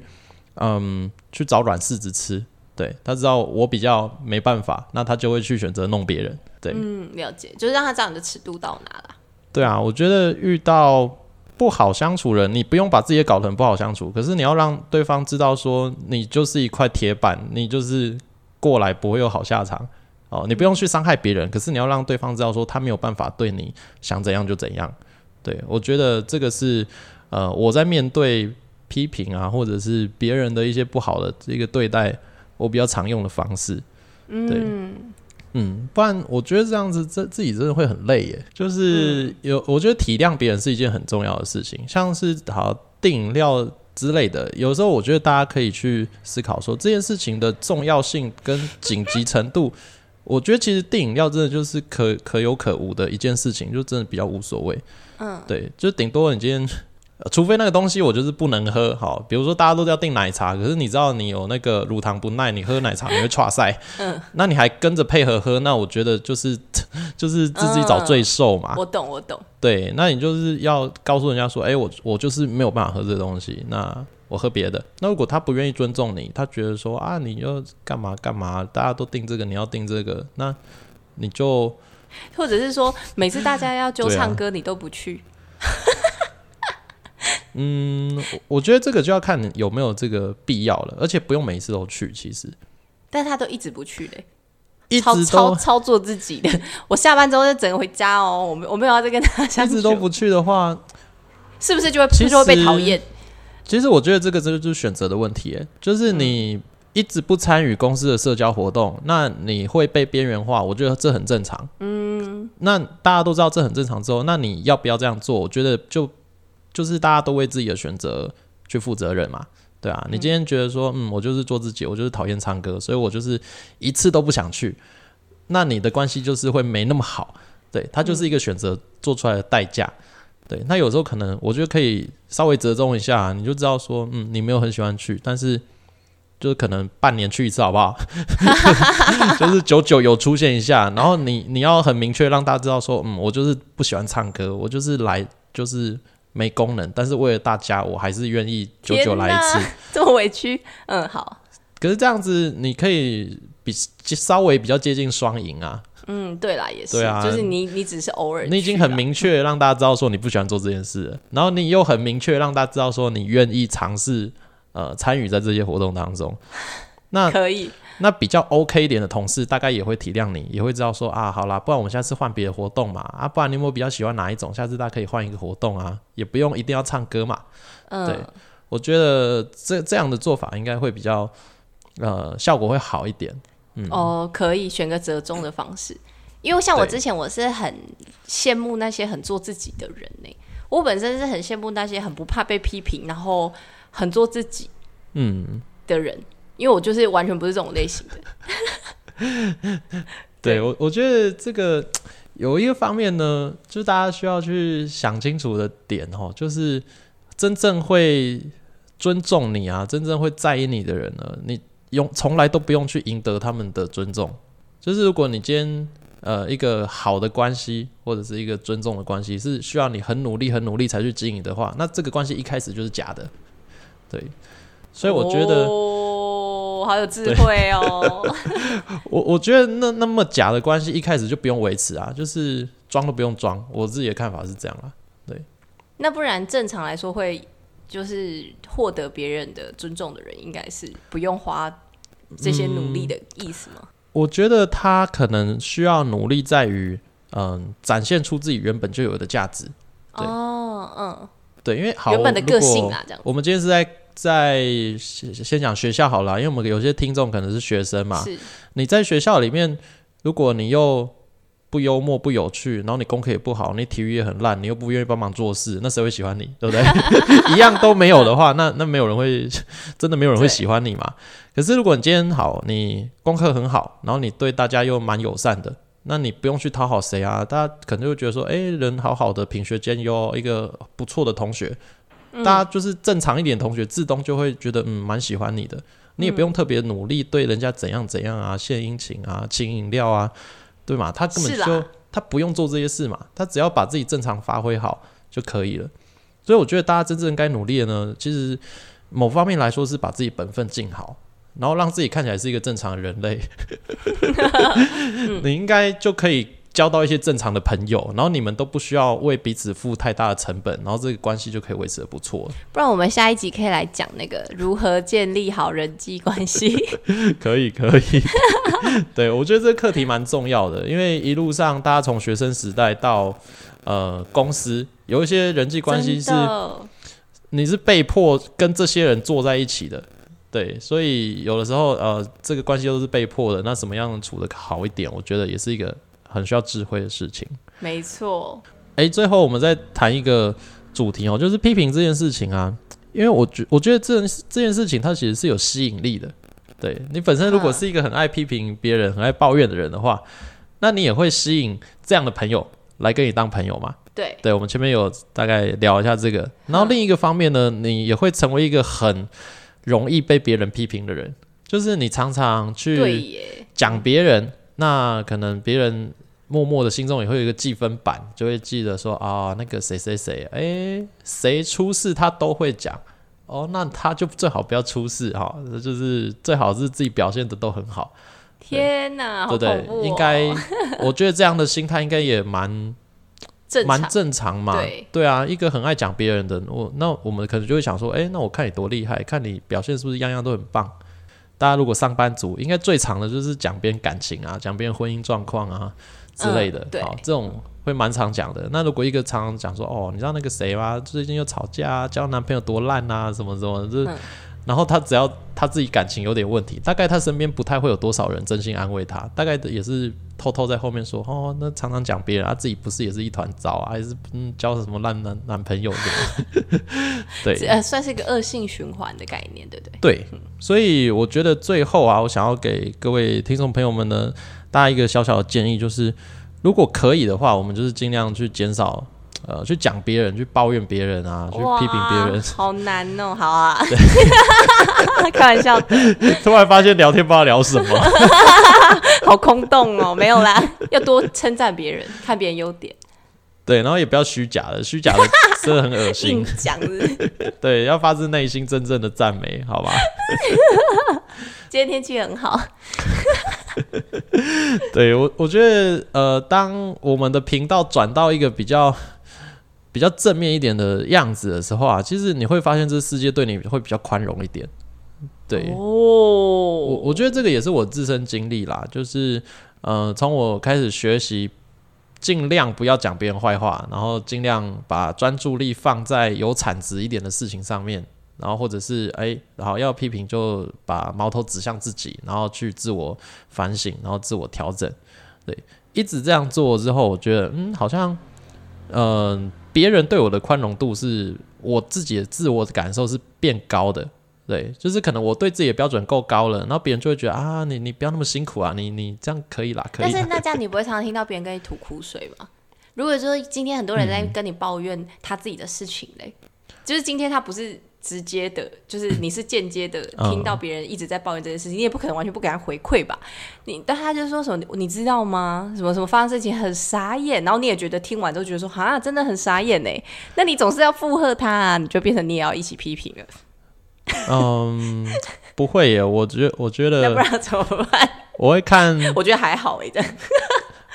嗯去找软柿子吃。对他知道我比较没办法，那他就会去选择弄别人。对，嗯，了解，就是让他知道你的尺度到哪了。对啊，我觉得遇到。不好相处人，你不用把自己搞得很不好相处，可是你要让对方知道说你就是一块铁板，你就是过来不会有好下场哦。你不用去伤害别人，可是你要让对方知道说他没有办法对你想怎样就怎样。对我觉得这个是呃我在面对批评啊，或者是别人的一些不好的这个对待，我比较常用的方式。嗯。嗯，不然我觉得这样子，这自己真的会很累耶。就是有，我觉得体谅别人是一件很重要的事情。像是好订饮料之类的，有时候我觉得大家可以去思考说这件事情的重要性跟紧急程度。(laughs) 我觉得其实订饮料真的就是可可有可无的一件事情，就真的比较无所谓。嗯，对，就顶多你今天。除非那个东西我就是不能喝，好，比如说大家都要订奶茶，可是你知道你有那个乳糖不耐，你喝奶茶你会岔塞，(laughs) 嗯，那你还跟着配合喝，那我觉得就是 (laughs) 就是自己找罪受嘛。我懂，我懂。对，那你就是要告诉人家说，哎，我我就是没有办法喝这个东西，那我喝别的。那如果他不愿意尊重你，他觉得说啊，你要干嘛干嘛，大家都订这个，你要订这个，那你就或者是说，每次大家要 (laughs) 就唱歌，你都不去。嗯，我觉得这个就要看有没有这个必要了，而且不用每一次都去。其实，但他都一直不去嘞，一直操操作自己的。(laughs) 我下班之后就整个回家哦，我没我没有要再跟他相处。一直都不去的话，是不是就会其实会被讨厌？其实我觉得这个这个就是选择的问题，就是你一直不参与公司的社交活动，那你会被边缘化。我觉得这很正常。嗯，那大家都知道这很正常之后，那你要不要这样做？我觉得就。就是大家都为自己的选择去负责任嘛，对啊。你今天觉得说，嗯，我就是做自己，我就是讨厌唱歌，所以我就是一次都不想去。那你的关系就是会没那么好，对，它就是一个选择做出来的代价。对，那有时候可能我觉得可以稍微折中一下，你就知道说，嗯，你没有很喜欢去，但是就是可能半年去一次好不好？(laughs) 就是久久有出现一下，然后你你要很明确让大家知道说，嗯，我就是不喜欢唱歌，我就是来就是。没功能，但是为了大家，我还是愿意久久来一次。(laughs) 这么委屈，嗯，好。可是这样子，你可以比稍微比较接近双赢啊。嗯，对啦，也是。对啊，就是你，你只是偶尔。你已经很明确让大家知道说你不喜欢做这件事，然后你又很明确让大家知道说你愿意尝试呃参与在这些活动当中。那可以。那比较 OK 一点的同事，大概也会体谅你，也会知道说啊，好啦，不然我们下次换别的活动嘛，啊，不然你有没有比较喜欢哪一种？下次大家可以换一个活动啊，也不用一定要唱歌嘛。嗯，对，我觉得这这样的做法应该会比较呃效果会好一点。嗯，哦，可以选个折中的方式，因为像我之前我是很羡慕那些很做自己的人呢，我本身是很羡慕那些很不怕被批评，然后很做自己嗯的人。因为我就是完全不是这种类型的，(laughs) 对我我觉得这个 (tsk) 有一个方面呢，就是大家需要去想清楚的点哦，就是真正会尊重你啊，真正会在意你的人呢，你用从来都不用去赢得他们的尊重，就是如果你今天呃一个好的关系或者是一个尊重的关系，是需要你很努力、很努力才去经营的话，那这个关系一开始就是假的。对，所以我觉得哦，好有智慧哦。(laughs) 我我觉得那那么假的关系一开始就不用维持啊，就是装都不用装。我自己的看法是这样啊。对，那不然正常来说会就是获得别人的尊重的人，应该是不用花这些努力的意思吗？我觉得他可能需要努力在于，嗯，展现出自己原本就有的价值。哦，嗯，对，因为好原本的个性啊，这样。我们今天是在在先先讲学校好了，因为我们有些听众可能是学生嘛。是。你在学校里面，如果你又不幽默、不有趣，然后你功课也不好，你体育也很烂，你又不愿意帮忙做事，那谁会喜欢你？对不对？(laughs) 一样都没有的话，那那没有人会真的没有人会喜欢你嘛？可是如果你今天好，你功课很好，然后你对大家又蛮友善的，那你不用去讨好谁啊？大家可能就觉得说，哎，人好好的，品学兼优，一个不错的同学，大家就是正常一点同学，自动就会觉得嗯蛮喜欢你的，你也不用特别努力对人家怎样怎样啊，献殷勤啊，请饮料啊。对嘛？他根本就他不用做这些事嘛，他只要把自己正常发挥好就可以了。所以我觉得大家真正该努力的呢，其实某方面来说是把自己本分尽好，然后让自己看起来是一个正常的人类，(laughs) (laughs) (laughs) 你应该就可以。交到一些正常的朋友，然后你们都不需要为彼此付太大的成本，然后这个关系就可以维持的不错。不然我们下一集可以来讲那个如何建立好人际关系。(laughs) 可以，可以。(laughs) 对，我觉得这个课题蛮重要的，因为一路上大家从学生时代到呃公司，有一些人际关系是你是被迫跟这些人坐在一起的，对，所以有的时候呃这个关系都是被迫的，那什么样处的好一点，我觉得也是一个。很需要智慧的事情，没错。哎，最后我们再谈一个主题哦，就是批评这件事情啊。因为我觉我觉得这这件事情它其实是有吸引力的。对你本身如果是一个很爱批评别人、很爱抱怨的人的话，那你也会吸引这样的朋友来跟你当朋友嘛？对，对，我们前面有大概聊一下这个。然后另一个方面呢，你也会成为一个很容易被别人批评的人，就是你常常去讲别人，那可能别人。默默的心中也会有一个记分板，就会记得说啊，那个谁谁谁，哎，谁出事他都会讲哦，那他就最好不要出事哈，就是最好是自己表现的都很好。天哪，对不对，应该，(laughs) 我觉得这样的心态应该也蛮正蛮正常嘛。对对啊，一个很爱讲别人的我，那我们可能就会想说，哎，那我看你多厉害，看你表现是不是样样都很棒。大家如果上班族，应该最长的就是讲别人感情啊，讲别人婚姻状况啊。之类的，好，这种会蛮常讲的。那如果一个常常讲说，哦，你知道那个谁吗？最近又吵架，交男朋友多烂啊，什么什么，就，然后他只要他自己感情有点问题，大概他身边不太会有多少人真心安慰他，大概也是偷偷在后面说，哦，那常常讲别人，他自己不是也是一团糟啊，还是嗯交什么烂男男朋友的？(laughs) 对，呃，算是一个恶性循环的概念，对不对？对，所以我觉得最后啊，我想要给各位听众朋友们呢。大家一个小小的建议就是，如果可以的话，我们就是尽量去减少，呃，去讲别人，去抱怨别人啊，去批评别人。(laughs) 好难哦，好啊，(laughs) 开玩笑的。(laughs) 突然发现聊天不知道聊什么，好空洞哦，没有啦，要多称赞别人，看别人优点。对，然后也不要虚假的，虚假的真的很恶心。讲对，要发自内心真正的赞美，好吧？今天天气很好。(laughs) 对我，我觉得呃，当我们的频道转到一个比较比较正面一点的样子的时候啊，其实你会发现这世界对你会比较宽容一点。对哦，我我觉得这个也是我自身经历啦，就是呃，从我开始学习，尽量不要讲别人坏话，然后尽量把专注力放在有产值一点的事情上面。然后或者是哎，然后要批评就把矛头指向自己，然后去自我反省，然后自我调整。对，一直这样做之后，我觉得嗯，好像嗯，别人对我的宽容度是我自己的自我感受是变高的。对，就是可能我对自己的标准够高了，然后别人就会觉得啊，你你不要那么辛苦啊，你你这样可以啦，可以。但是那这样你不会常常听到别人跟你吐苦水吗？如果说今天很多人在跟你抱怨他自己的事情嘞，就是今天他不是。直接的，就是 (coughs) 你是间接的听到别人一直在抱怨这件事情，你也不可能完全不给他回馈吧？你但他就说什么，你知道吗？什么什么发生事情很傻眼，然后你也觉得听完之后觉得说啊，真的很傻眼呢。那你总是要附和他，啊，你就变成你也要一起批评了。嗯，不会耶，我觉我觉得，(laughs) 那不然怎么办？我会看，(laughs) 我觉得还好哎，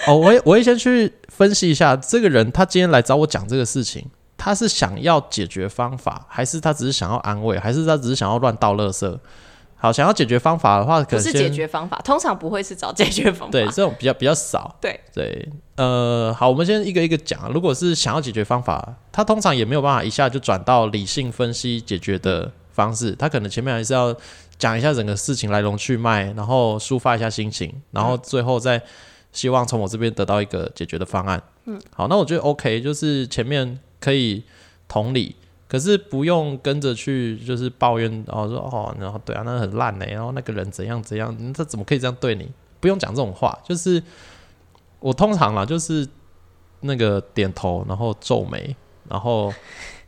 哦，我会我会先去分析一下这个人，他今天来找我讲这个事情，他是想要解决方法，还是他只是想要安慰，还是他只是想要乱倒垃圾？好，想要解决方法的话，可是解决方法，通常不会是找解决方法，对，这种比较比较少。对对，呃，好，我们先一个一个讲。如果是想要解决方法，他通常也没有办法一下就转到理性分析解决的方式，他可能前面还是要讲一下整个事情来龙去脉，然后抒发一下心情，然后最后再。希望从我这边得到一个解决的方案。嗯，好，那我觉得 OK，就是前面可以同理，可是不用跟着去就是抱怨，然后说哦，然后对啊，那很烂呢，然后那个人怎样怎样，他怎么可以这样对你？不用讲这种话，就是我通常啦，就是那个点头，然后皱眉，然后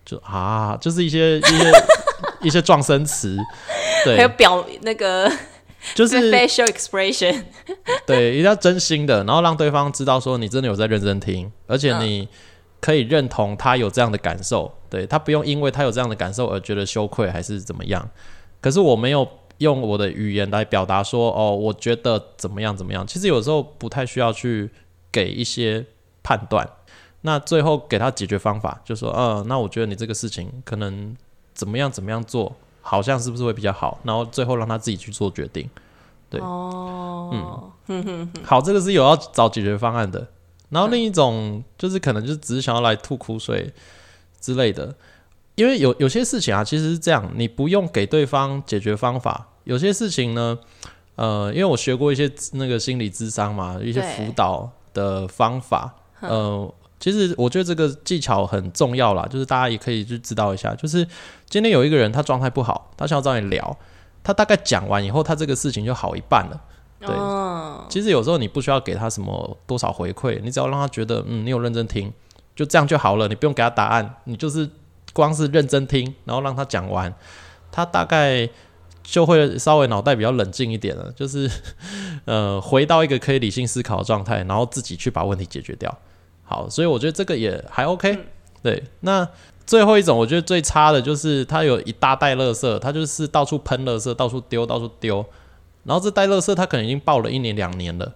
就啊，就是一些一些一些撞声词，对，还有表那个。(laughs) 就是 facial expression，对，一定要真心的，然后让对方知道说你真的有在认真听，而且你可以认同他有这样的感受，对他不用因为他有这样的感受而觉得羞愧还是怎么样。可是我没有用我的语言来表达说哦，我觉得怎么样怎么样。其实有时候不太需要去给一些判断，那最后给他解决方法，就说嗯，那我觉得你这个事情可能怎么样怎么样做。好像是不是会比较好？然后最后让他自己去做决定，对，哦，嗯，好，这个是有要找解决方案的。然后另一种就是可能就是只是想要来吐苦水之类的，因为有有些事情啊，其实是这样，你不用给对方解决方法。有些事情呢，呃，因为我学过一些那个心理智商嘛，一些辅导的方法，呃。其实我觉得这个技巧很重要啦，就是大家也可以去知道一下。就是今天有一个人他状态不好，他想要找你聊，他大概讲完以后，他这个事情就好一半了。对，其实有时候你不需要给他什么多少回馈，你只要让他觉得嗯你有认真听，就这样就好了。你不用给他答案，你就是光是认真听，然后让他讲完，他大概就会稍微脑袋比较冷静一点了，就是 (laughs) 呃回到一个可以理性思考的状态，然后自己去把问题解决掉。好，所以我觉得这个也还 OK。对，那最后一种我觉得最差的就是他有一大袋垃圾，他就是到处喷垃圾，到处丢，到处丢。然后这袋垃圾他可能已经爆了一年两年了。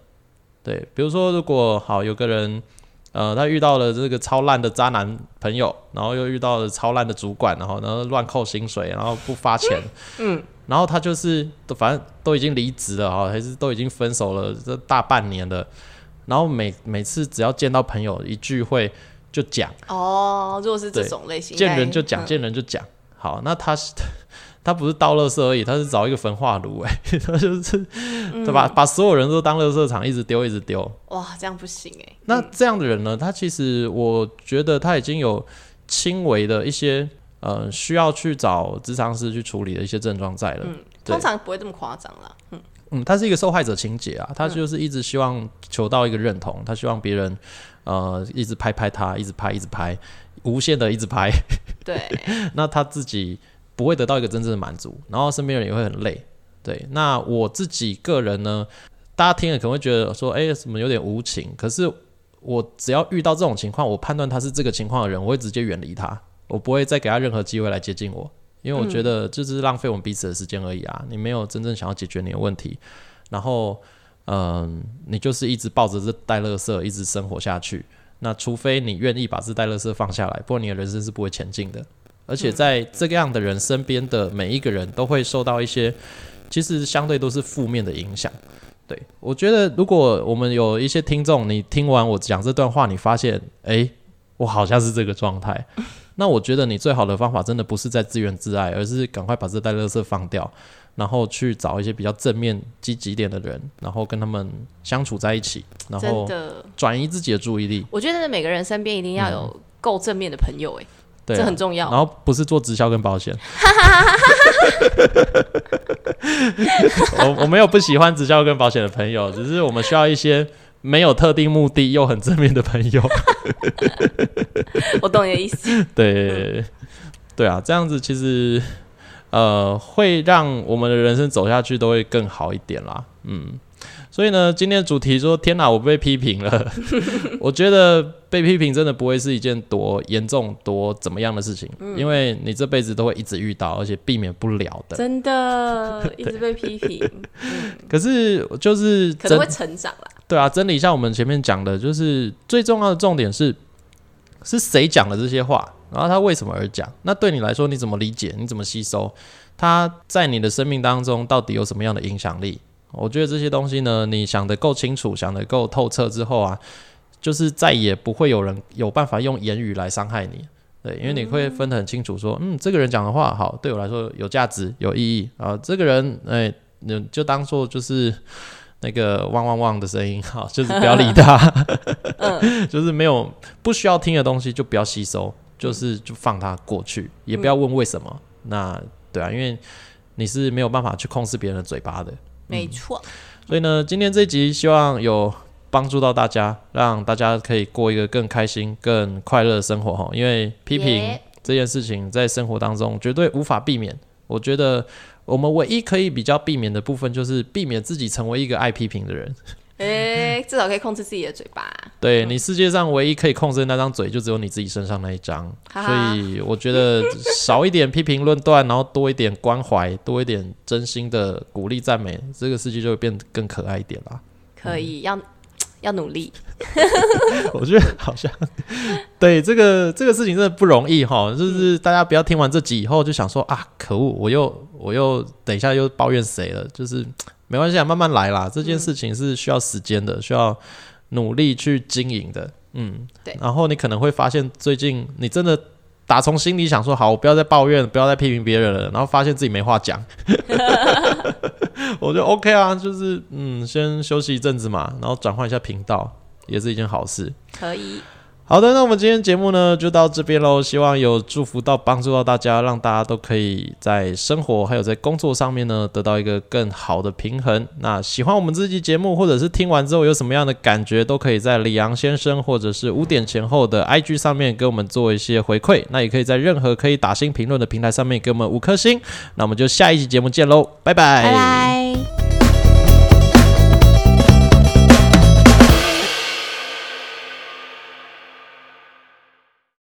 对，比如说如果好有个人，呃，他遇到了这个超烂的渣男朋友，然后又遇到了超烂的主管，然后然后乱扣薪水，然后不发钱，嗯，然后他就是都反正都已经离职了哈，还是都已经分手了，这大半年了。然后每每次只要见到朋友一聚会就讲哦，如果是这种类型，见人就讲，见人就讲。好，那他是他不是倒垃圾而已，他是找一个焚化炉哎，(laughs) 他就是对吧？把所有人都当垃圾场，一直丢，一直丢。哇，这样不行哎。那这样的人呢？他其实我觉得他已经有轻微的一些呃需要去找智商师去处理的一些症状在了。嗯，通常不会这么夸张啦。嗯。嗯，他是一个受害者情节啊，他就是一直希望求到一个认同，他希望别人呃一直拍拍他，一直拍，一直拍，无限的一直拍。(laughs) 对，那他自己不会得到一个真正的满足，然后身边人也会很累。对，那我自己个人呢，大家听了可能会觉得说，哎，什么有点无情。可是我只要遇到这种情况，我判断他是这个情况的人，我会直接远离他，我不会再给他任何机会来接近我。因为我觉得这只是浪费我们彼此的时间而已啊！你没有真正想要解决你的问题，然后，嗯，你就是一直抱着这袋垃圾一直生活下去。那除非你愿意把这袋垃圾放下来，不然你的人生是不会前进的。而且在这个样的人身边的每一个人都会受到一些，其实相对都是负面的影响。对我觉得，如果我们有一些听众，你听完我讲这段话，你发现，哎，我好像是这个状态。(laughs) 那我觉得你最好的方法真的不是在自怨自艾，而是赶快把这袋垃圾放掉，然后去找一些比较正面、积极点的人，然后跟他们相处在一起，然后转移自己的注意力。我觉得每个人身边一定要有够正面的朋友，哎，这很重要。然后不是做直销跟保险。(laughs) 我我没有不喜欢直销跟保险的朋友，只是我们需要一些。没有特定目的又很正面的朋友，我懂你的意思。(laughs) 对，对啊，这样子其实呃会让我们的人生走下去都会更好一点啦。嗯，所以呢，今天的主题说天哪，我被批评了。(laughs) 我觉得被批评真的不会是一件多严重、多怎么样的事情，因为你这辈子都会一直遇到，而且避免不了的。真的，(laughs) 一直被批评。(laughs) 可是就是可能会成长啦。对啊，整理一下我们前面讲的，就是最重要的重点是。是谁讲的这些话？然后他为什么而讲？那对你来说，你怎么理解？你怎么吸收？他在你的生命当中到底有什么样的影响力？我觉得这些东西呢，你想得够清楚，想得够透彻之后啊，就是再也不会有人有办法用言语来伤害你。对，因为你会分得很清楚，说，嗯，这个人讲的话好，对我来说有价值、有意义啊。这个人，哎，你就当做就是。那个汪汪汪的声音，好，就是不要理他，就是没有不需要听的东西就不要吸收，就是就放他过去，也不要问为什么。那对啊，因为你是没有办法去控制别人的嘴巴的，没错。所以呢，今天这集希望有帮助到大家，让大家可以过一个更开心、更快乐的生活哈。因为批评这件事情在生活当中绝对无法避免，我觉得。我们唯一可以比较避免的部分，就是避免自己成为一个爱批评的人。诶，至少可以控制自己的嘴巴。对你世界上唯一可以控制的那张嘴，就只有你自己身上那一张。所以我觉得少一点批评论断，然后多一点关怀，多一点真心的鼓励赞美，这个世界就会变得更可爱一点啦。可以，要要努力。(laughs) 我觉得好像对这个这个事情真的不容易哈，就是大家不要听完这集以后就想说啊，可恶，我又我又等一下又抱怨谁了？就是没关系啊，慢慢来啦。这件事情是需要时间的，需要努力去经营的。嗯，对。然后你可能会发现，最近你真的打从心里想说，好，我不要再抱怨，不要再批评别人了。然后发现自己没话讲，(laughs) (laughs) 我就 OK 啊，就是嗯，先休息一阵子嘛，然后转换一下频道。也是一件好事，可以。好的，那我们今天节目呢就到这边喽。希望有祝福到、帮助到大家，让大家都可以在生活还有在工作上面呢得到一个更好的平衡。那喜欢我们这期节目，或者是听完之后有什么样的感觉，都可以在李阳先生或者是五点前后的 IG 上面给我们做一些回馈。那也可以在任何可以打新评论的平台上面给我们五颗星。那我们就下一期节目见喽，拜拜。拜拜。Bye.